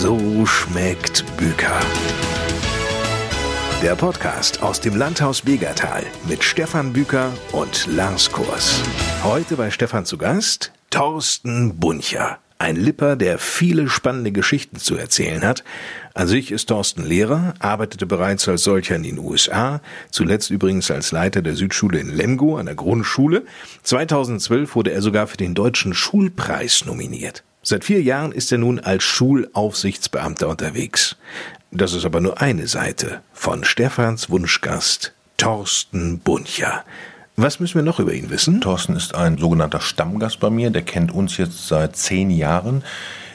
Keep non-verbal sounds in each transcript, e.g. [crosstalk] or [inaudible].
So schmeckt Büker. Der Podcast aus dem Landhaus Begertal mit Stefan Büker und Lars Kurs. Heute bei Stefan zu Gast Thorsten Buncher. Ein Lipper, der viele spannende Geschichten zu erzählen hat. An sich ist Thorsten Lehrer, arbeitete bereits als solcher in den USA, zuletzt übrigens als Leiter der Südschule in Lemgo an der Grundschule. 2012 wurde er sogar für den Deutschen Schulpreis nominiert. Seit vier Jahren ist er nun als Schulaufsichtsbeamter unterwegs. Das ist aber nur eine Seite von Stefans Wunschgast Thorsten Buncher. Was müssen wir noch über ihn wissen? Thorsten ist ein sogenannter Stammgast bei mir, der kennt uns jetzt seit zehn Jahren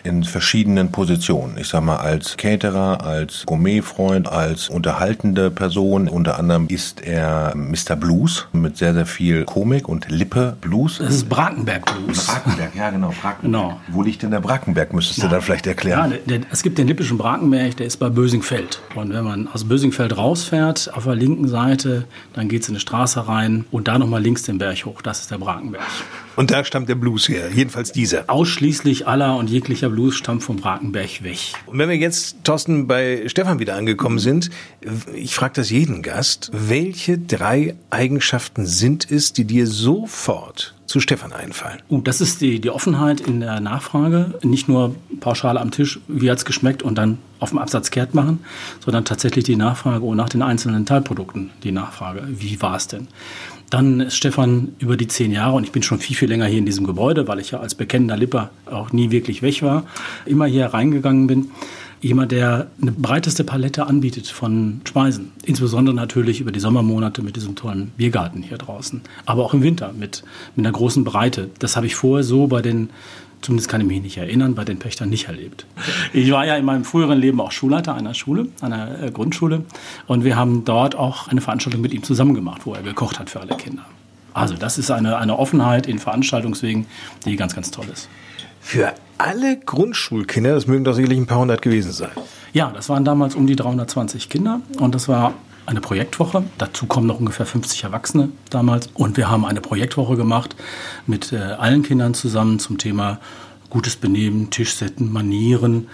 in verschiedenen Positionen. Ich sag mal als Caterer, als Gourmetfreund, als unterhaltende Person. Unter anderem ist er Mr. Blues mit sehr, sehr viel Komik und Lippe Blues. Das ist Brakenberg Blues. Brakenberg, ja genau, Brakenberg. Genau. Wo liegt denn der Brakenberg, müsstest ja. du dann vielleicht erklären? Ja, der, der, es gibt den lippischen Brakenberg, der ist bei Bösingfeld. Und wenn man aus Bösingfeld rausfährt, auf der linken Seite, dann geht es in eine Straße rein und da nochmal links den Berg hoch. Das ist der Brakenberg. Und da stammt der Blues her, jedenfalls dieser. Ausschließlich aller und jeglicher Blues stammt vom Brakenberg weg. Und wenn wir jetzt, Thorsten, bei Stefan wieder angekommen sind, ich frage das jeden Gast, welche drei Eigenschaften sind es, die dir sofort zu Stefan einfallen? Uh, das ist die, die Offenheit in der Nachfrage. Nicht nur pauschal am Tisch, wie hat es geschmeckt und dann auf dem Absatz kehrt machen, sondern tatsächlich die Nachfrage und nach den einzelnen Teilprodukten die Nachfrage. Wie war es denn? Dann ist Stefan über die zehn Jahre, und ich bin schon viel, viel länger hier in diesem Gebäude, weil ich ja als bekennender Lipper auch nie wirklich weg war, immer hier reingegangen bin. Jemand, der eine breiteste Palette anbietet von Speisen. Insbesondere natürlich über die Sommermonate mit diesem tollen Biergarten hier draußen. Aber auch im Winter mit, mit einer großen Breite. Das habe ich vorher so bei den zumindest kann ich mich nicht erinnern, bei den Pächtern nicht erlebt. Ich war ja in meinem früheren Leben auch Schulleiter einer Schule, einer äh, Grundschule. Und wir haben dort auch eine Veranstaltung mit ihm zusammen gemacht, wo er gekocht hat für alle Kinder. Also das ist eine, eine Offenheit in Veranstaltungswegen, die ganz, ganz toll ist. Für alle Grundschulkinder, das mögen doch sicherlich ein paar hundert gewesen sein. Ja, das waren damals um die 320 Kinder und das war eine Projektwoche. Dazu kommen noch ungefähr 50 Erwachsene damals. Und wir haben eine Projektwoche gemacht mit äh, allen Kindern zusammen zum Thema gutes Benehmen, Tischsetten, Manieren.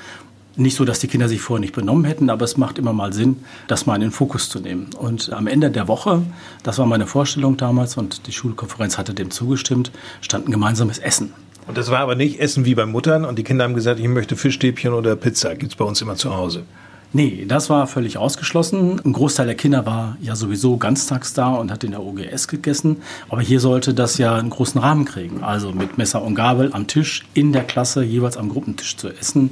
Nicht so, dass die Kinder sich vorher nicht benommen hätten, aber es macht immer mal Sinn, das mal in den Fokus zu nehmen. Und am Ende der Woche, das war meine Vorstellung damals und die Schulkonferenz hatte dem zugestimmt, stand ein gemeinsames Essen. Und das war aber nicht Essen wie bei Muttern und die Kinder haben gesagt, ich möchte Fischstäbchen oder Pizza. Gibt es bei uns immer zu Hause. Nee, das war völlig ausgeschlossen. Ein Großteil der Kinder war ja sowieso ganztags da und hat in der OGS gegessen. Aber hier sollte das ja einen großen Rahmen kriegen. Also mit Messer und Gabel am Tisch, in der Klasse, jeweils am Gruppentisch zu essen.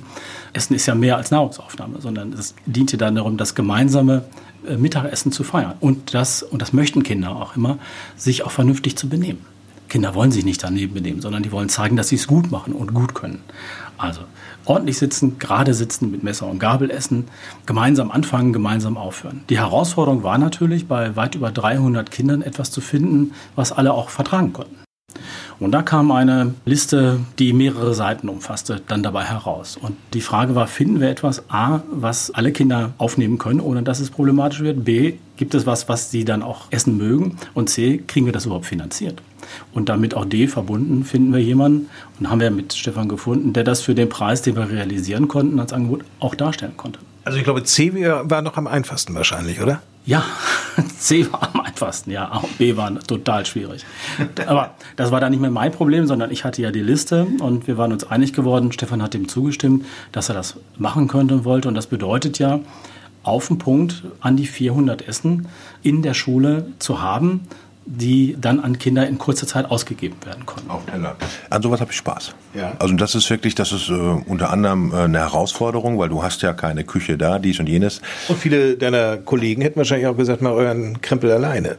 Essen ist ja mehr als Nahrungsaufnahme, sondern es diente dann darum, das gemeinsame äh, Mittagessen zu feiern. Und das, und das möchten Kinder auch immer, sich auch vernünftig zu benehmen. Kinder wollen sich nicht daneben benehmen, sondern die wollen zeigen, dass sie es gut machen und gut können. Also ordentlich sitzen, gerade sitzen, mit Messer und Gabel essen, gemeinsam anfangen, gemeinsam aufhören. Die Herausforderung war natürlich, bei weit über 300 Kindern etwas zu finden, was alle auch vertragen konnten. Und da kam eine Liste, die mehrere Seiten umfasste, dann dabei heraus. Und die Frage war, finden wir etwas, a, was alle Kinder aufnehmen können, ohne dass es problematisch wird, b, gibt es was, was sie dann auch essen mögen und c, kriegen wir das überhaupt finanziert? Und damit auch D verbunden, finden wir jemanden und haben wir mit Stefan gefunden, der das für den Preis, den wir realisieren konnten, als Angebot auch darstellen konnte. Also ich glaube, C war noch am einfachsten wahrscheinlich, oder? Ja, [laughs] C war am einfachsten, ja. Auch B war total schwierig. [laughs] Aber das war dann nicht mehr mein Problem, sondern ich hatte ja die Liste und wir waren uns einig geworden. Stefan hat dem zugestimmt, dass er das machen könnte und wollte. Und das bedeutet ja, auf den Punkt an die 400 Essen in der Schule zu haben, die dann an Kinder in kurzer Zeit ausgegeben werden konnten. Auf Teller. An sowas habe ich Spaß. Ja. Also das ist wirklich, das ist äh, unter anderem äh, eine Herausforderung, weil du hast ja keine Küche da, dies und jenes. Und viele deiner Kollegen hätten wahrscheinlich auch gesagt, mal euren Krempel alleine.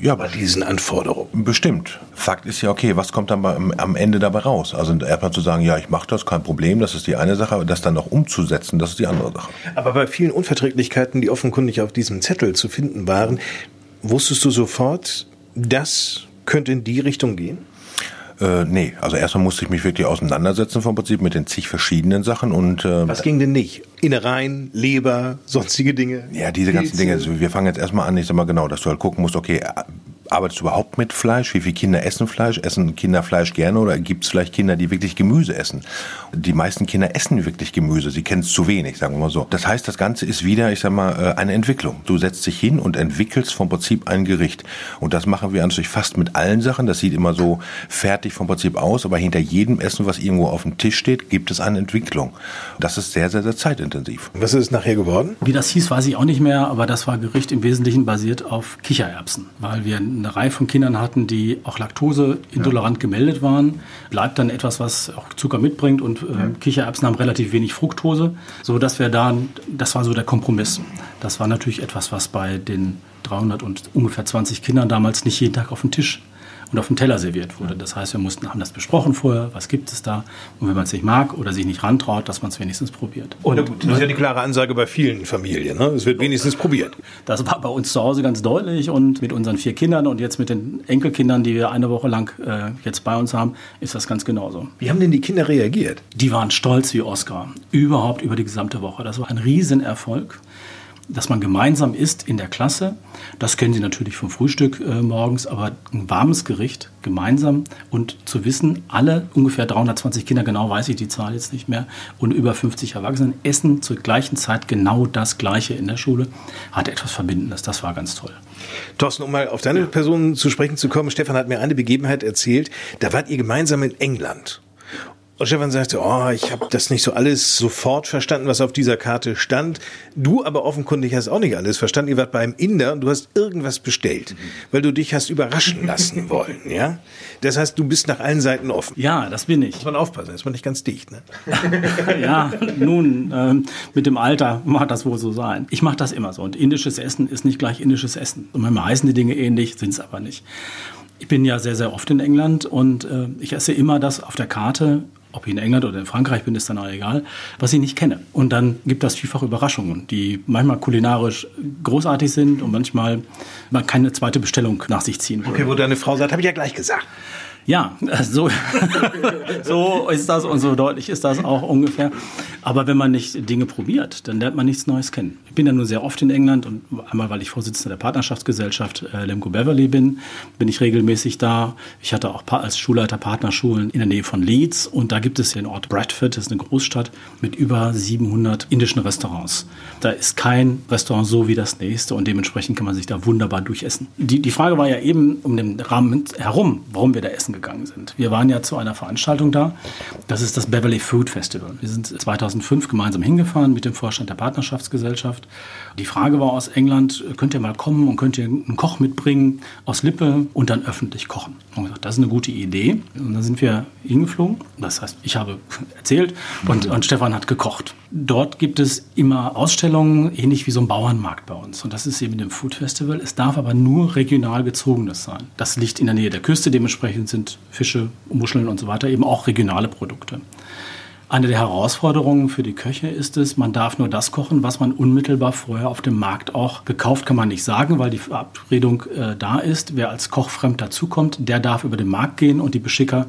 Ja, bei diesen Anforderungen. Bestimmt. Fakt ist ja, okay, was kommt dann am Ende dabei raus? Also erstmal zu sagen, ja, ich mache das, kein Problem, das ist die eine Sache, aber das dann noch umzusetzen, das ist die andere Sache. Aber bei vielen Unverträglichkeiten, die offenkundig auf diesem Zettel zu finden waren, wusstest du sofort, das könnte in die Richtung gehen? Äh, nee, also erstmal musste ich mich wirklich auseinandersetzen vom Prinzip mit den zig verschiedenen Sachen und äh, Was ging denn nicht? Innereien, Leber, sonstige Dinge? Ja, diese ganzen Dinge. Also wir fangen jetzt erstmal an, ich sag mal genau, dass du halt gucken musst, okay, arbeitest du überhaupt mit Fleisch? Wie viele Kinder essen Fleisch? Essen Kinder Fleisch gerne oder gibt es vielleicht Kinder, die wirklich Gemüse essen? Die meisten Kinder essen wirklich Gemüse, sie kennen es zu wenig, sagen wir mal so. Das heißt, das Ganze ist wieder, ich sag mal, äh, eine Entwicklung. Du setzt dich hin und entwickelst vom Prinzip ein Gericht. Und das machen wir natürlich fast mit allen Sachen. Das sieht immer so fertig vom Prinzip aus, aber hinter jedem Essen, was irgendwo auf dem Tisch steht, gibt es eine Entwicklung. Das ist sehr, sehr, sehr zeitintensiv. Was ist es nachher geworden? Wie das hieß, weiß ich auch nicht mehr, aber das war Gericht im Wesentlichen basiert auf Kichererbsen, weil wir eine Reihe von Kindern hatten, die auch laktoseintolerant ja. gemeldet waren. Bleibt dann etwas, was auch Zucker mitbringt und äh, ja. Kichererbsen haben relativ wenig Fructose, so dass wir da, das war so der Kompromiss. Das war natürlich etwas, was bei den 300 und ungefähr 20 Kindern damals nicht jeden Tag auf den Tisch und auf dem Teller serviert wurde. Das heißt, wir mussten, haben das besprochen vorher, was gibt es da. Und wenn man es nicht mag oder sich nicht rantraut, dass man es wenigstens probiert. Und gut, das ist ja die klare Ansage bei vielen Familien. Ne? Es wird wenigstens probiert. Das war bei uns zu Hause ganz deutlich und mit unseren vier Kindern und jetzt mit den Enkelkindern, die wir eine Woche lang äh, jetzt bei uns haben, ist das ganz genauso. Wie haben denn die Kinder reagiert? Die waren stolz wie Oscar. Überhaupt über die gesamte Woche. Das war ein Riesenerfolg dass man gemeinsam isst in der Klasse. Das kennen Sie natürlich vom Frühstück äh, morgens, aber ein warmes Gericht gemeinsam und zu wissen, alle ungefähr 320 Kinder, genau weiß ich die Zahl jetzt nicht mehr, und über 50 Erwachsene essen zur gleichen Zeit genau das Gleiche in der Schule, hat etwas Verbindendes. Das war ganz toll. Thorsten, um mal auf deine Person zu sprechen zu kommen, Stefan hat mir eine Begebenheit erzählt, da wart ihr gemeinsam in England. Und Stefan sagte, oh, ich habe das nicht so alles sofort verstanden, was auf dieser Karte stand. Du aber offenkundig hast auch nicht alles verstanden. Ihr wart beim Inder und du hast irgendwas bestellt, weil du dich hast überraschen lassen [laughs] wollen, ja? Das heißt, du bist nach allen Seiten offen. Ja, das bin ich. Muss man aufpassen, ist man nicht ganz dicht, ne? [laughs] ja, nun, ähm, mit dem Alter mag das wohl so sein. Ich mache das immer so. Und indisches Essen ist nicht gleich indisches Essen. Und manchmal heißen die Dinge ähnlich, sind es aber nicht. Ich bin ja sehr, sehr oft in England und äh, ich esse immer das auf der Karte, ob ich in England oder in Frankreich bin, ist dann auch egal, was ich nicht kenne. Und dann gibt das vielfach Überraschungen, die manchmal kulinarisch großartig sind und manchmal man keine zweite Bestellung nach sich ziehen würde. Okay, wo deine Frau sagt, habe ich ja gleich gesagt. Ja, [laughs] so, [laughs] so ist das und so deutlich ist das auch ungefähr. Aber wenn man nicht Dinge probiert, dann lernt man nichts Neues kennen. Bin ja nun sehr oft in England und einmal, weil ich Vorsitzender der Partnerschaftsgesellschaft äh, Lemgo Beverly bin, bin ich regelmäßig da. Ich hatte auch als Schulleiter Partnerschulen in der Nähe von Leeds und da gibt es den Ort Bradford, das ist eine Großstadt mit über 700 indischen Restaurants. Da ist kein Restaurant so wie das nächste und dementsprechend kann man sich da wunderbar durchessen. Die, die Frage war ja eben um den Rahmen herum, warum wir da essen gegangen sind. Wir waren ja zu einer Veranstaltung da. Das ist das Beverly Food Festival. Wir sind 2005 gemeinsam hingefahren mit dem Vorstand der Partnerschaftsgesellschaft. Die Frage war aus England, könnt ihr mal kommen und könnt ihr einen Koch mitbringen aus Lippe und dann öffentlich kochen. Und gesagt, das ist eine gute Idee. Und dann sind wir hingeflogen. Das heißt, ich habe erzählt und, und Stefan hat gekocht. Dort gibt es immer Ausstellungen, ähnlich wie so ein Bauernmarkt bei uns. Und das ist eben dem Food Festival. Es darf aber nur regional gezogenes sein. Das liegt in der Nähe der Küste. Dementsprechend sind Fische, Muscheln und so weiter eben auch regionale Produkte. Eine der Herausforderungen für die Köche ist es, man darf nur das kochen, was man unmittelbar vorher auf dem Markt auch gekauft, kann man nicht sagen, weil die Verabredung äh, da ist. Wer als Koch fremd dazukommt, der darf über den Markt gehen und die Beschicker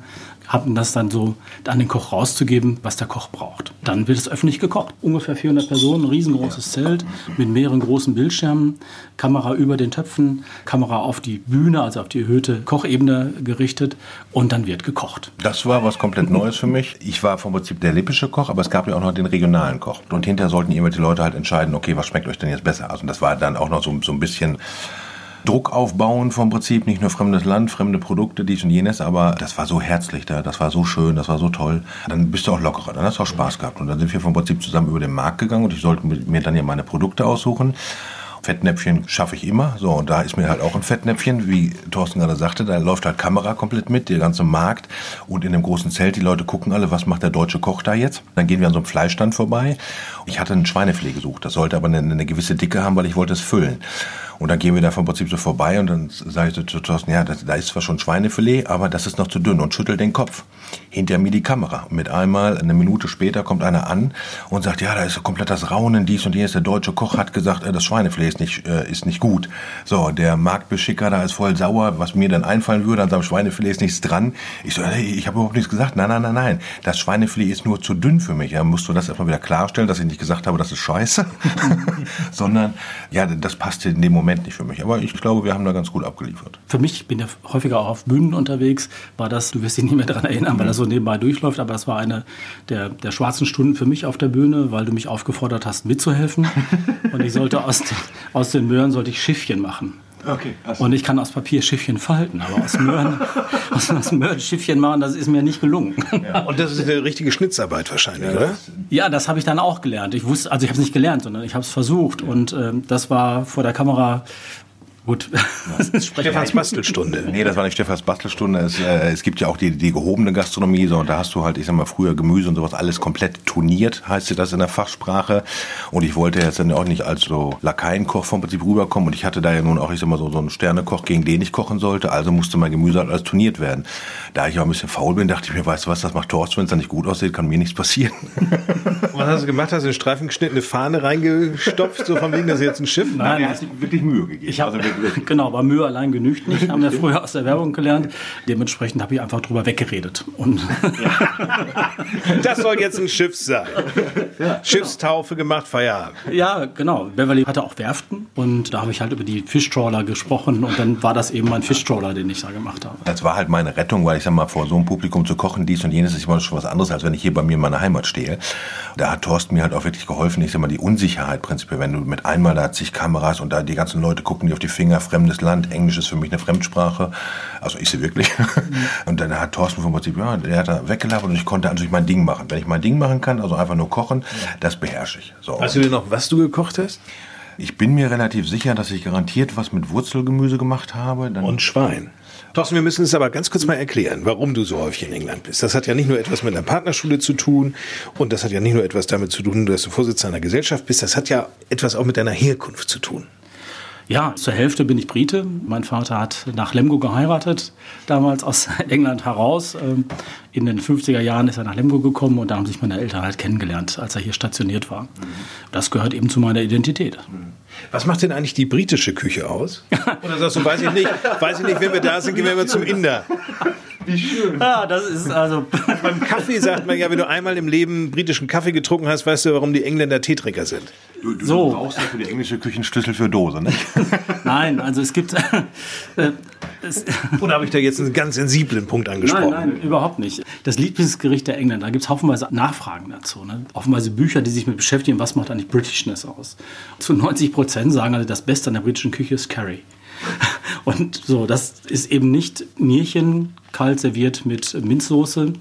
haben das dann so an den Koch rauszugeben, was der Koch braucht. Dann wird es öffentlich gekocht. Ungefähr 400 Personen, ein riesengroßes Zelt mit mehreren großen Bildschirmen, Kamera über den Töpfen, Kamera auf die Bühne, also auf die erhöhte Kochebene gerichtet und dann wird gekocht. Das war was komplett Neues für mich. Ich war vom Prinzip der lippische Koch, aber es gab ja auch noch den regionalen Koch. Und hinterher sollten irgendwelche Leute halt entscheiden, okay, was schmeckt euch denn jetzt besser? Also das war dann auch noch so, so ein bisschen Druck aufbauen vom Prinzip, nicht nur fremdes Land, fremde Produkte, dies und jenes, aber das war so herzlich da, das war so schön, das war so toll. Dann bist du auch lockerer, dann hast du auch Spaß gehabt. Und dann sind wir vom Prinzip zusammen über den Markt gegangen und ich sollte mir dann ja meine Produkte aussuchen. Fettnäpfchen schaffe ich immer. So, und da ist mir halt auch ein Fettnäpfchen, wie Thorsten gerade sagte, da läuft halt Kamera komplett mit, der ganze Markt. Und in dem großen Zelt, die Leute gucken alle, was macht der deutsche Koch da jetzt? Dann gehen wir an so einem Fleischstand vorbei. Ich hatte ein Schweinefilet gesucht. Das sollte aber eine, eine gewisse Dicke haben, weil ich wollte es füllen. Und dann gehen wir da vom Prinzip so vorbei und dann sage ich zu Thorsten, ja, das, da ist zwar schon Schweinefilet, aber das ist noch zu dünn und schüttelt den Kopf. Hinter mir die Kamera. Mit einmal, eine Minute später, kommt einer an und sagt, ja, da ist komplett das Raunen, dies und jenes. Der deutsche Koch hat gesagt, äh, das Schweinefilet ist nicht, äh, ist nicht gut. So, der Marktbeschicker da ist voll sauer, was mir dann einfallen würde, an seinem Schweinefilet ist nichts dran. Ich so, hey, ich habe überhaupt nichts gesagt. Nein, nein, nein, nein. Das Schweinefilet ist nur zu dünn für mich. Ja, musst du das erstmal wieder klarstellen, dass ich nicht gesagt habe, das ist scheiße. [laughs] Sondern, ja, das passte in dem Moment Experiment nicht für mich. Aber ich glaube, wir haben da ganz gut abgeliefert. Für mich, ich bin ja häufiger auch auf Bühnen unterwegs, war das, du wirst dich nicht mehr daran erinnern, weil das so nebenbei durchläuft, aber das war eine der, der schwarzen Stunden für mich auf der Bühne, weil du mich aufgefordert hast, mitzuhelfen. [laughs] Und ich sollte aus, aus den Möhren sollte ich Schiffchen machen. Okay, und ich kann aus Papier Schiffchen falten, aber aus Möhren, [laughs] aus, aus Möhren Schiffchen machen, das ist mir nicht gelungen. Ja. Und das ist eine richtige Schnitzarbeit wahrscheinlich, ja, oder? Ja, das habe ich dann auch gelernt. Ich wusste, also ich habe es nicht gelernt, sondern ich habe es versucht. Ja. Und ähm, das war vor der Kamera Gut. Stefans Bastelstunde. Nee, das war nicht Stefans Bastelstunde. Es, äh, es gibt ja auch die, die gehobene Gastronomie, so, und da hast du halt, ich sag mal, früher Gemüse und sowas alles komplett toniert, heißt das in der Fachsprache. Und ich wollte jetzt dann auch nicht als so Lakaienkoch vom Prinzip rüberkommen. Und ich hatte da ja nun auch, ich sag mal, so, so einen Sternekoch, gegen den ich kochen sollte. Also musste mein Gemüse halt alles toniert werden. Da ich auch ein bisschen faul bin, dachte ich mir, weißt du was, das macht Thorsten, wenn es dann nicht gut aussieht, kann mir nichts passieren. [laughs] was hast du gemacht? Hast du in Streifen geschnitten, eine Fahne reingestopft, so von wegen, das ist jetzt ein Schiff? Nein, Nein, hast wirklich Mühe gegeben. Ich habe also genau, aber Mühe allein genügt nicht, haben wir [laughs] früher aus der Werbung gelernt. Dementsprechend habe ich einfach drüber weggeredet. Und [laughs] das soll jetzt ein Schiff sein. Ja, Schiffstaufe genau. gemacht, Feierabend. Ja, genau. Beverly hatte auch Werften und da habe ich halt über die Fischtrawler gesprochen und dann war das eben mein Fischtrawler, den ich da gemacht habe. Das war halt meine Rettung, weil ich sag mal, vor so einem Publikum zu kochen, dies und jenes ist immer schon was anderes, als wenn ich hier bei mir in meiner Heimat stehe. Da hat Thorsten mir halt auch wirklich geholfen. Ich sag mal, die Unsicherheit prinzipiell, wenn du mit einmal da zig Kameras und da die ganzen Leute gucken dir auf die Finger, fremdes Land, Englisch ist für mich eine Fremdsprache. Also ich sie wirklich. [laughs] Und dann hat Thorsten vom Prinzip, ja, der hat da weggelabert und ich konnte natürlich mein Ding machen. Wenn ich mein Ding machen kann, also einfach nur kochen, das beherrsche ich. So. Weißt du denn noch, was du gekocht hast? Ich bin mir relativ sicher, dass ich garantiert was mit Wurzelgemüse gemacht habe. Dann und Schwein. Thorsten, wir müssen es aber ganz kurz mal erklären, warum du so häufig in England bist. Das hat ja nicht nur etwas mit einer Partnerschule zu tun und das hat ja nicht nur etwas damit zu tun, dass du Vorsitzender einer Gesellschaft bist, das hat ja etwas auch mit deiner Herkunft zu tun. Ja, zur Hälfte bin ich Brite. Mein Vater hat nach Lemgo geheiratet, damals aus [laughs] England heraus. Ähm, in den 50er Jahren ist er nach Lemgo gekommen und da haben sich meine Eltern halt kennengelernt, als er hier stationiert war. Das gehört eben zu meiner Identität. Was macht denn eigentlich die britische Küche aus? [laughs] Oder sagst du, weiß ich nicht, weiß ich nicht, wenn wir da sind, gehen wir zum Inder. Wie schön. Ja, das ist also. [laughs] Beim Kaffee sagt man ja, wenn du einmal im Leben britischen Kaffee getrunken hast, weißt du, warum die Engländer Teetrinker sind. Du, du so. brauchst ja für die englische Küche einen Schlüssel für Dose, ne? [laughs] Nein, also es gibt. [laughs] Äh, Oder habe ich da jetzt einen ganz sensiblen Punkt angesprochen? Nein, nein, überhaupt nicht. Das Lieblingsgericht der Engländer, da gibt es haufenweise Nachfragen dazu. Ne? Haufenweise Bücher, die sich mit beschäftigen, was macht eigentlich Britishness aus. Zu 90 Prozent sagen also, das Beste an der britischen Küche ist Curry. Und so, das ist eben nicht Nierchen kalt serviert mit Minzsoße,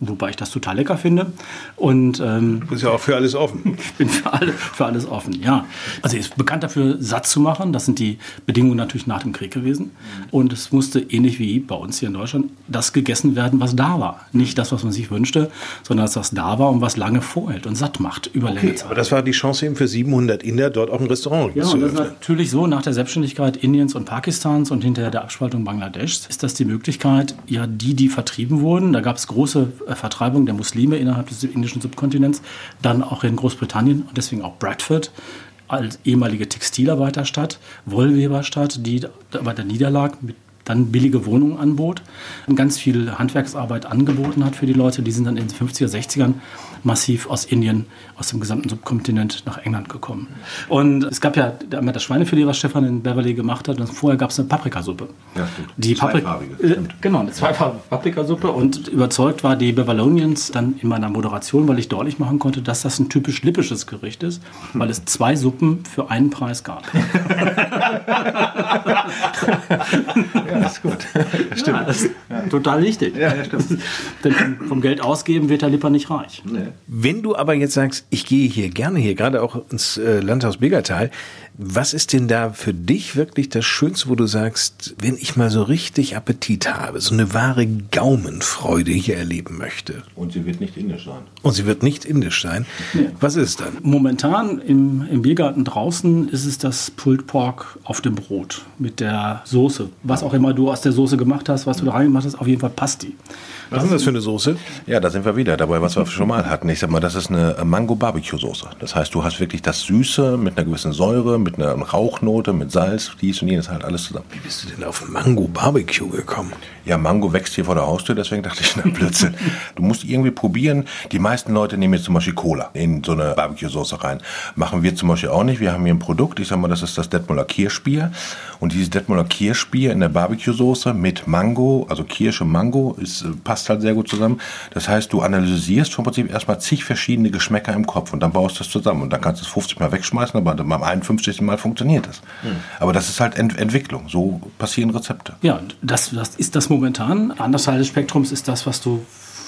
wobei ich das total lecker finde. Und, ähm, du bist ja auch für alles offen. [laughs] ich bin für, alle, für alles offen, ja. Also er ist bekannt dafür, satt zu machen. Das sind die Bedingungen natürlich nach dem Krieg gewesen. Und es musste ähnlich wie bei uns hier in Deutschland das gegessen werden, was da war. Nicht das, was man sich wünschte, sondern das, was da war und was lange vorhält und satt macht über okay, längere Zeit. Aber das war die Chance eben für 700 Inder, dort auch ein Restaurant ja, zu und das ist natürlich so, nach der Selbstständigkeit Indiens und Pakistans und hinterher der Abspaltung Bangladeschs, ist das die Möglichkeit, ja, die, die vertrieben wurden, da gab es große Vertreibung der Muslime innerhalb des indischen Subkontinents, dann auch in Großbritannien und deswegen auch Bradford als ehemalige Textilarbeiterstadt, Wollweberstadt, die aber der Niederlag mit dann billige Wohnungen anbot und ganz viel Handwerksarbeit angeboten hat für die Leute. Die sind dann in den 50er, 60ern massiv aus Indien, aus dem gesamten Subkontinent nach England gekommen. Und es gab ja einmal das Schweinefilet, was Stefan in Beverly gemacht hat. Und vorher gab es eine Paprikasuppe. Ja, stimmt. Die Zweifarbige. Paprik äh, genau, eine zweifarbige Paprikasuppe. Und überzeugt war die Beverlonians dann in meiner Moderation, weil ich deutlich machen konnte, dass das ein typisch lippisches Gericht ist, weil es zwei Suppen für einen Preis gab. [laughs] [laughs] ja, ist gut. [laughs] Das stimmt. Ja, das ist total wichtig. Ja, stimmt. [laughs] Denn vom Geld ausgeben wird der Lipper nicht reich. Nee. Wenn du aber jetzt sagst, ich gehe hier gerne hier, gerade auch ins äh, Landhaus Begertal, was ist denn da für dich wirklich das Schönste, wo du sagst, wenn ich mal so richtig Appetit habe, so eine wahre Gaumenfreude hier erleben möchte? Und sie wird nicht indisch sein. Und sie wird nicht indisch sein. Nee. Was ist dann? Momentan im, im Biergarten draußen ist es das Pulled Pork auf dem Brot mit der Soße. Was auch immer du aus der Soße gemacht hast, was du da reingemacht hast, auf jeden Fall passt die. Was ist das für eine Soße? Ja, da sind wir wieder dabei, was wir schon mal hatten. Ich sag mal, das ist eine Mango-Barbecue-Soße. Das heißt, du hast wirklich das Süße mit einer gewissen Säure, mit einer Rauchnote, mit Salz, dies und jenes, halt alles zusammen. Wie bist du denn auf Mango-Barbecue gekommen? Ja, Mango wächst hier vor der Haustür, deswegen dachte ich, [laughs] na Blödsinn. du musst irgendwie probieren. Die meisten Leute nehmen jetzt zum Beispiel Cola in so eine Barbecue-Soße rein. Machen wir zum Beispiel auch nicht. Wir haben hier ein Produkt, ich sag mal, das ist das Detmoler Kirschbier. Und dieses Detmoler Kirschbier in der Barbecue-Soße mit Mango, also Kirsche, Mango, ist, passt halt sehr gut zusammen. Das heißt, du analysierst vom Prinzip erstmal zig verschiedene Geschmäcker im Kopf und dann baust du das zusammen. Und dann kannst du es 50 Mal wegschmeißen, aber beim 51. Mal funktioniert es. Mhm. Aber das ist halt Ent Entwicklung. So passieren Rezepte. Ja, das, das ist das momentan. Anders Teil des Spektrums ist das, was du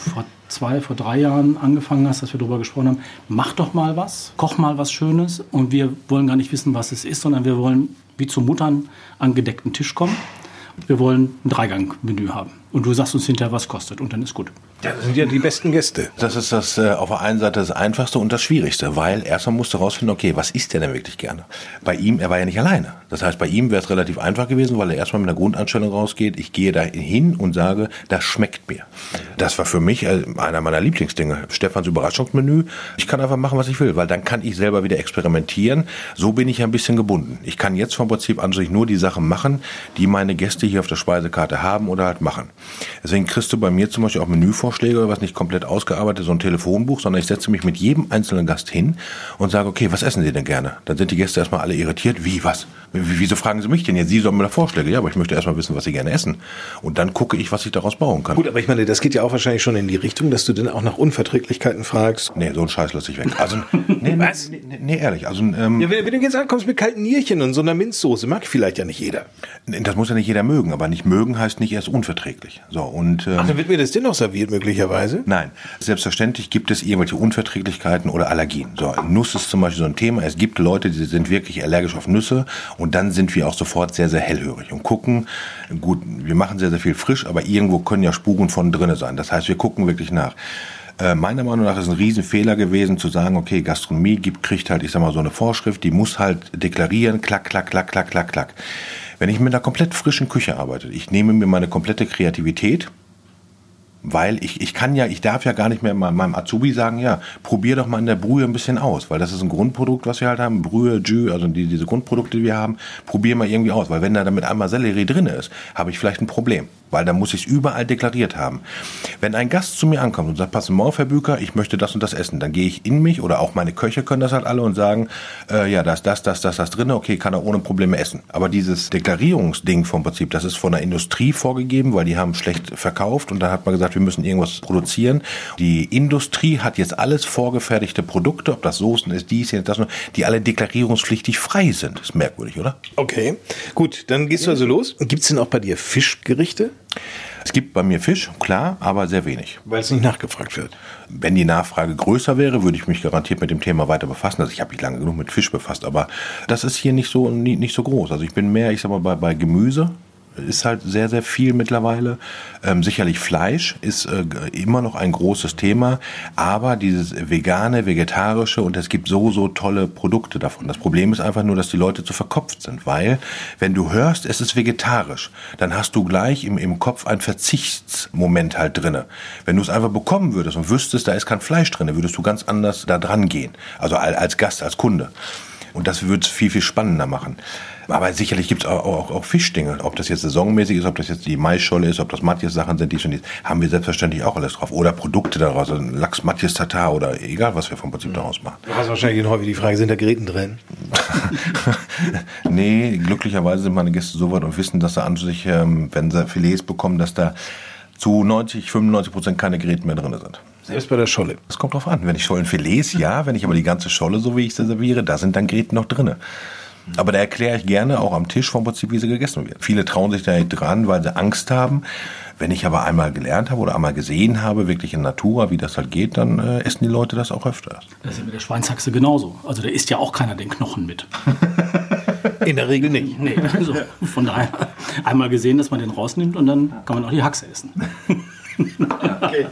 vor zwei, vor drei Jahren angefangen hast, dass wir darüber gesprochen haben. Mach doch mal was, koch mal was Schönes und wir wollen gar nicht wissen, was es ist, sondern wir wollen wie zu Muttern an gedeckten Tisch kommen. Wir wollen ein Dreigang-Menü haben. Und du sagst uns hinterher, was kostet und dann ist gut. Ja, das sind ja die besten Gäste. Das ist das äh, auf der einen Seite das Einfachste und das Schwierigste, weil erstmal musst du rausfinden, okay, was ist der denn wirklich gerne? Bei ihm, er war ja nicht alleine. Das heißt, bei ihm wäre es relativ einfach gewesen, weil er erstmal mit einer Grundanstellung rausgeht, ich gehe da hin und sage, das schmeckt mir. Das war für mich äh, einer meiner Lieblingsdinge. Stefans Überraschungsmenü. Ich kann einfach machen, was ich will, weil dann kann ich selber wieder experimentieren. So bin ich ein bisschen gebunden. Ich kann jetzt vom Prinzip an sich nur die Sachen machen, die meine Gäste hier auf der Speisekarte haben oder halt machen. Deswegen kriegst du bei mir zum Beispiel auch Menüvorschläge Vorschläge, was nicht komplett ausgearbeitet, so ein Telefonbuch, sondern ich setze mich mit jedem einzelnen Gast hin und sage, okay, was essen Sie denn gerne? Dann sind die Gäste erstmal alle irritiert. Wie, was? Wieso fragen Sie mich denn jetzt? Sie sollen mir da Vorschläge. Ja, aber ich möchte erstmal wissen, was Sie gerne essen. Und dann gucke ich, was ich daraus bauen kann. Gut, aber ich meine, das geht ja auch wahrscheinlich schon in die Richtung, dass du dann auch nach Unverträglichkeiten fragst. Nee, so ein Scheiß lasse ich weg. [laughs] Also, nee, was? Nee, nee, nee, ehrlich. Also, ähm, ja, wenn, wenn du jetzt ankommst mit kalten Nierchen und so einer Minzsoße, mag vielleicht ja nicht jeder. Das muss ja nicht jeder mögen, aber nicht mögen heißt nicht erst unverträglich. So, und, ähm, Ach, dann wird mir das dennoch serviert, möglicherweise? Nein, selbstverständlich gibt es irgendwelche Unverträglichkeiten oder Allergien. So, Nuss ist zum Beispiel so ein Thema. Es gibt Leute, die sind wirklich allergisch auf Nüsse und dann sind wir auch sofort sehr, sehr hellhörig und gucken, gut, wir machen sehr, sehr viel frisch, aber irgendwo können ja Spuren von drinnen sein. Das heißt, wir gucken wirklich nach. Äh, meiner Meinung nach ist es ein Riesenfehler gewesen zu sagen, okay, Gastronomie gibt, kriegt halt, ich sag mal, so eine Vorschrift, die muss halt deklarieren, klack, klack, klack, klack, klack, klack. Wenn ich mit einer komplett frischen Küche arbeite, ich nehme mir meine komplette Kreativität, weil ich, ich kann ja, ich darf ja gar nicht mehr meinem Azubi sagen, ja, probier doch mal in der Brühe ein bisschen aus, weil das ist ein Grundprodukt, was wir halt haben, Brühe, Jus, also die, diese Grundprodukte, die wir haben, probier mal irgendwie aus, weil wenn da damit einmal Sellerie drin ist, habe ich vielleicht ein Problem weil da muss ich es überall deklariert haben. Wenn ein Gast zu mir ankommt und sagt, pass mal auf, Herr Büker, ich möchte das und das essen, dann gehe ich in mich oder auch meine Köche können das halt alle und sagen, äh, ja, da ist das, das, das, das drin, okay, kann er ohne Probleme essen. Aber dieses Deklarierungsding vom Prinzip, das ist von der Industrie vorgegeben, weil die haben schlecht verkauft und dann hat man gesagt, wir müssen irgendwas produzieren. Die Industrie hat jetzt alles vorgefertigte Produkte, ob das Soßen ist, dies, das, die alle deklarierungspflichtig frei sind. ist merkwürdig, oder? Okay, gut, dann gehst du also los. Gibt es denn auch bei dir Fischgerichte? Es gibt bei mir Fisch, klar, aber sehr wenig. Weil es nicht nachgefragt wird. Wenn die Nachfrage größer wäre, würde ich mich garantiert mit dem Thema weiter befassen. Also ich habe mich lange genug mit Fisch befasst, aber das ist hier nicht so nicht so groß. Also ich bin mehr, ich sag mal, bei, bei Gemüse ist halt sehr, sehr viel mittlerweile. Ähm, sicherlich Fleisch ist äh, immer noch ein großes Thema, aber dieses vegane, vegetarische und es gibt so, so tolle Produkte davon. Das Problem ist einfach nur, dass die Leute zu verkopft sind, weil wenn du hörst, es ist vegetarisch, dann hast du gleich im, im Kopf ein Verzichtsmoment halt drinne. Wenn du es einfach bekommen würdest und wüsstest, da ist kein Fleisch drinne, würdest du ganz anders da dran gehen. Also als Gast, als Kunde. Und das würde es viel, viel spannender machen. Aber sicherlich gibt es auch, auch, auch Fischdinge. Ob das jetzt saisonmäßig ist, ob das jetzt die Maisscholle ist, ob das Matjes-Sachen sind, die schon haben wir selbstverständlich auch alles drauf. Oder Produkte daraus, also Lachs, Matjes, Tatar oder egal, was wir vom Prinzip daraus machen. Du hast wahrscheinlich häufig die Frage, sind da Geräten drin? [laughs] nee, glücklicherweise sind meine Gäste so weit und wissen, dass sie an sich, ähm, wenn sie Filets bekommen, dass da zu 90, 95 Prozent keine Geräte mehr drin sind. Selbst bei der Scholle. Das kommt drauf an. Wenn ich Schollenfilets, ja. Wenn ich aber die ganze Scholle, so wie ich sie serviere, da sind dann Gräten noch drinne. Aber da erkläre ich gerne auch am Tisch vom Prinzip, wie sie gegessen wird. Viele trauen sich da nicht dran, weil sie Angst haben. Wenn ich aber einmal gelernt habe oder einmal gesehen habe, wirklich in Natura, wie das halt geht, dann äh, essen die Leute das auch öfter. Das ist ja mit der Schweinshaxe genauso. Also da isst ja auch keiner den Knochen mit. [laughs] In der Regel nicht. Nee, also von daher einmal gesehen, dass man den rausnimmt und dann kann man auch die Haxe essen. [laughs] Okay.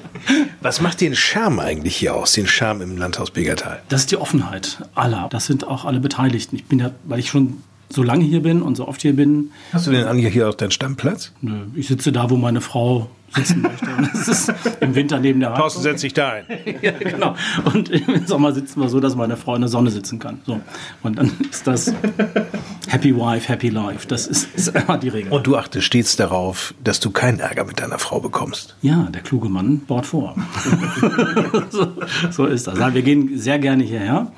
Was macht den Charme eigentlich hier aus, den Charme im Landhaus Begertal? Das ist die Offenheit aller. Das sind auch alle Beteiligten. Ich bin ja, weil ich schon so lange hier bin und so oft hier bin. Hast du denn eigentlich hier auch deinen Stammplatz? Nö, ich sitze da, wo meine Frau sitzen möchte. Und [laughs] das ist im Winter neben der Thorsten setzt sich da ein. [laughs] ja, genau. Und im Sommer sitzen wir so, dass meine Frau in der Sonne sitzen kann. So. Und dann ist das Happy Wife, Happy Life. Das ist, ist immer die Regel. Und du achtest stets darauf, dass du keinen Ärger mit deiner Frau bekommst. Ja, der kluge Mann baut vor. [laughs] so, so ist das. Wir gehen sehr gerne hierher.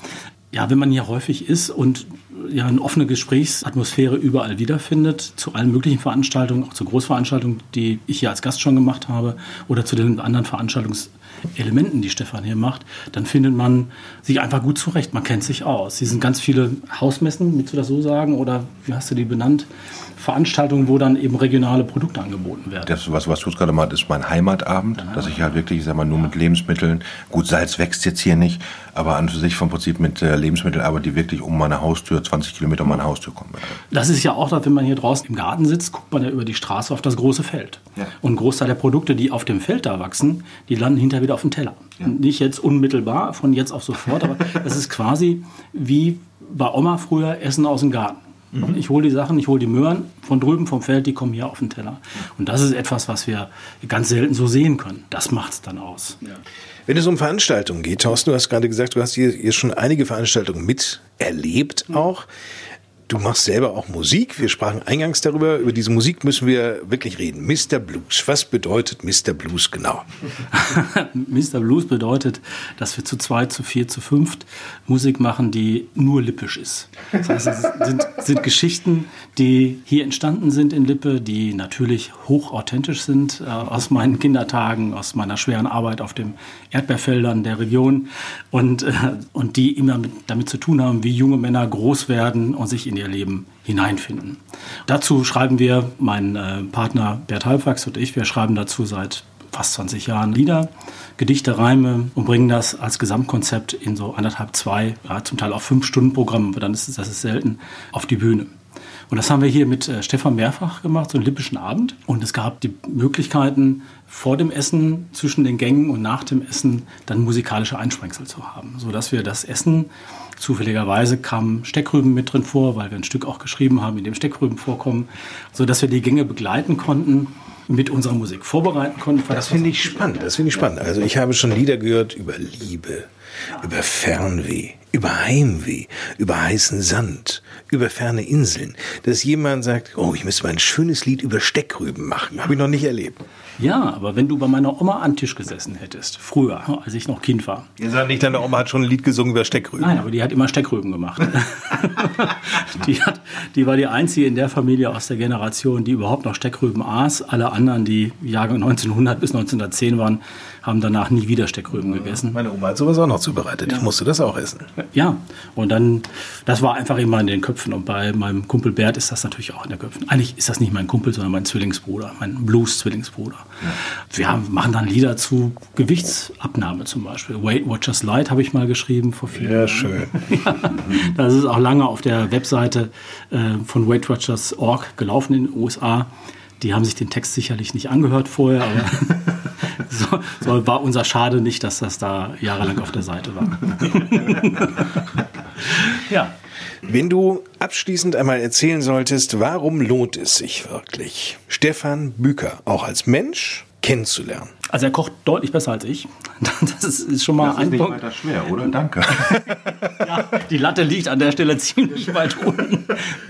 Ja, wenn man hier häufig ist und ja eine offene Gesprächsatmosphäre überall wiederfindet, zu allen möglichen Veranstaltungen, auch zu Großveranstaltungen, die ich hier als Gast schon gemacht habe, oder zu den anderen Veranstaltungselementen, die Stefan hier macht, dann findet man sich einfach gut zurecht. Man kennt sich aus. Hier sind ganz viele Hausmessen, willst du das so sagen, oder wie hast du die benannt? Veranstaltungen, wo dann eben regionale Produkte angeboten werden. Das, was, was du gerade meinst, ist mein Heimatabend, ah. dass ich halt wirklich, ich sag mal, nur mit Lebensmitteln, gut, Salz wächst jetzt hier nicht, aber an für sich vom Prinzip mit äh, Lebensmitteln, aber die wirklich um meine Haustür, 20 Kilometer um meine Haustür kommen. Das ist ja auch, wenn man hier draußen im Garten sitzt, guckt man ja über die Straße auf das große Feld. Ja. Und ein Großteil der Produkte, die auf dem Feld da wachsen, die landen hinterher wieder auf dem Teller. Ja. Nicht jetzt unmittelbar, von jetzt auf sofort, aber [laughs] das ist quasi wie bei Oma früher Essen aus dem Garten. Mhm. Ich hole die Sachen, ich hole die Möhren von drüben vom Feld, die kommen hier auf den Teller. Und das ist etwas, was wir ganz selten so sehen können. Das macht es dann aus. Ja. Wenn es um Veranstaltungen geht, Thorsten, du hast gerade gesagt, du hast hier, hier schon einige Veranstaltungen miterlebt auch. Du machst selber auch Musik. Wir sprachen eingangs darüber. Über diese Musik müssen wir wirklich reden. Mr. Blues. Was bedeutet Mr. Blues genau? [laughs] Mr. Blues bedeutet, dass wir zu zwei, zu vier, zu fünft Musik machen, die nur lippisch ist. Das heißt, es sind, sind Geschichten, die hier entstanden sind in Lippe, die natürlich hochauthentisch sind, äh, aus meinen Kindertagen, aus meiner schweren Arbeit auf den Erdbeerfeldern der Region und, äh, und die immer mit, damit zu tun haben, wie junge Männer groß werden und sich in in ihr Leben hineinfinden. Dazu schreiben wir, mein äh, Partner Bert Halbwachs und ich, wir schreiben dazu seit fast 20 Jahren Lieder, Gedichte, Reime und bringen das als Gesamtkonzept in so anderthalb, zwei, ja, zum Teil auch fünf Stunden Programm, aber dann ist es, das ist selten, auf die Bühne. Und das haben wir hier mit äh, Stefan mehrfach gemacht, so einen lippischen Abend. Und es gab die Möglichkeiten, vor dem Essen, zwischen den Gängen und nach dem Essen dann musikalische Einsprengsel zu haben, sodass wir das Essen Zufälligerweise kamen Steckrüben mit drin vor, weil wir ein Stück auch geschrieben haben, in dem Steckrüben vorkommen, sodass wir die Gänge begleiten konnten mit unserer Musik vorbereiten konnten. Das finde ich spannend. Das finde ich spannend. Also ich habe schon Lieder gehört über Liebe, über Fernweh, über Heimweh, über heißen Sand, über ferne Inseln. Dass jemand sagt, oh, ich müsste mal ein schönes Lied über Steckrüben machen. Habe ich noch nicht erlebt. Ja, aber wenn du bei meiner Oma an Tisch gesessen hättest, früher, als ich noch Kind war. Ihr sagt nicht, deine Oma hat schon ein Lied gesungen über Steckrüben. Nein, aber die hat immer Steckrüben gemacht. [laughs] die, hat, die war die einzige in der Familie aus der Generation, die überhaupt noch Steckrüben aß. Alle anderen, die Jahre 1900 bis 1910 waren, haben danach nie wieder Steckrüben gegessen. Meine Oma hat sowas auch noch zubereitet. Ja. Ich musste das auch essen. Ja, [laughs] und dann, das war einfach immer in den Köpfen. Und bei meinem Kumpel Bert ist das natürlich auch in den Köpfen. Eigentlich ist das nicht mein Kumpel, sondern mein Zwillingsbruder, mein Blues-Zwillingsbruder. Ja. Wir haben, machen dann Lieder zu Gewichtsabnahme zum Beispiel. Weight Watchers Light habe ich mal geschrieben vor vielen Jahren. Ja, schön. ja, [laughs] das ist auch lange auf der Webseite äh, von Weight Watchers.org gelaufen in den USA. Die haben sich den Text sicherlich nicht angehört vorher, aber [laughs] [laughs] so, so, war unser Schade nicht, dass das da jahrelang auf der Seite war. [laughs] ja. Wenn du abschließend einmal erzählen solltest, warum lohnt es sich wirklich, Stefan Büker auch als Mensch kennenzulernen? Also er kocht deutlich besser als ich. [laughs] Das ist, ist schon mal das ein ist Punkt. Nicht weiter schwer, oder? Danke. ja, die Latte liegt an der Stelle ziemlich weit unten.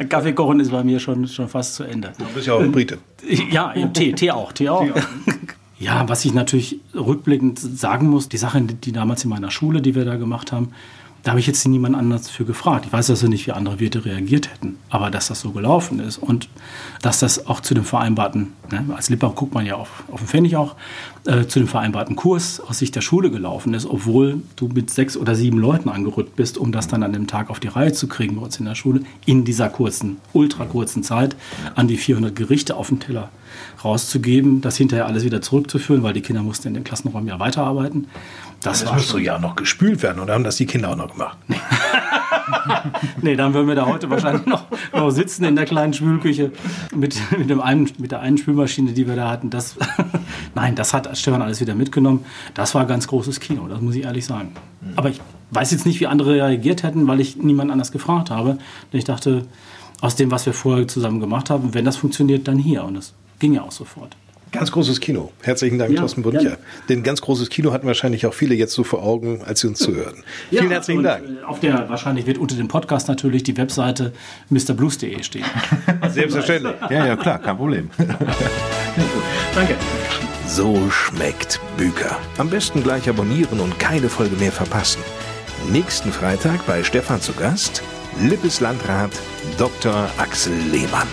Kaffee kochen ist bei mir schon, schon fast zu Ende. Du bist ja auch ein Brite. Ja, Tee, Tee auch. Tee auch. Tee auch. Ja, was ich natürlich rückblickend sagen muss, die Sache, die damals in meiner Schule, die wir da gemacht haben, da habe ich jetzt niemand anders für gefragt. Ich weiß also nicht, wie andere Wirte reagiert hätten. Aber dass das so gelaufen ist und dass das auch zu dem vereinbarten, ne, als Lipper guckt man ja auf, auf den Pfennig auch, äh, zu dem vereinbarten Kurs aus Sicht der Schule gelaufen ist, obwohl du mit sechs oder sieben Leuten angerückt bist, um das dann an dem Tag auf die Reihe zu kriegen bei uns in der Schule, in dieser kurzen, ultra kurzen Zeit, an die 400 Gerichte auf dem Teller rauszugeben, das hinterher alles wieder zurückzuführen, weil die Kinder mussten in den Klassenräumen ja weiterarbeiten. Das, das müsste ja noch gespült werden oder haben das die Kinder auch noch gemacht? [laughs] nee, dann würden wir da heute wahrscheinlich noch, noch sitzen in der kleinen Spülküche mit, mit, dem einen, mit der einen Spülmaschine, die wir da hatten. Das, [laughs] Nein, das hat Stefan alles wieder mitgenommen. Das war ganz großes Kino, das muss ich ehrlich sagen. Aber ich weiß jetzt nicht, wie andere reagiert hätten, weil ich niemand anders gefragt habe. Denn ich dachte, aus dem, was wir vorher zusammen gemacht haben. Wenn das funktioniert, dann hier. Und das ging ja auch sofort. Ganz großes Kino. Herzlichen Dank, Ja, Thorsten Buncher. gerne. Denn ganz großes Kino hatten wahrscheinlich auch viele jetzt so vor Augen, als sie uns zuhören. Vielen herzlichen Dank. äh, Auf der, wahrscheinlich wird unter dem Podcast natürlich die Webseite mrblues.de stehen. [laughs] Selbstverständlich. [laughs] Ja, ja, klar, kein Problem. [laughs] Danke. So schmeckt Büker. Am besten gleich abonnieren und keine Folge mehr verpassen. Nächsten Freitag bei Stefan zu Gast Lippes Landrat Dr. Axel Lehmann.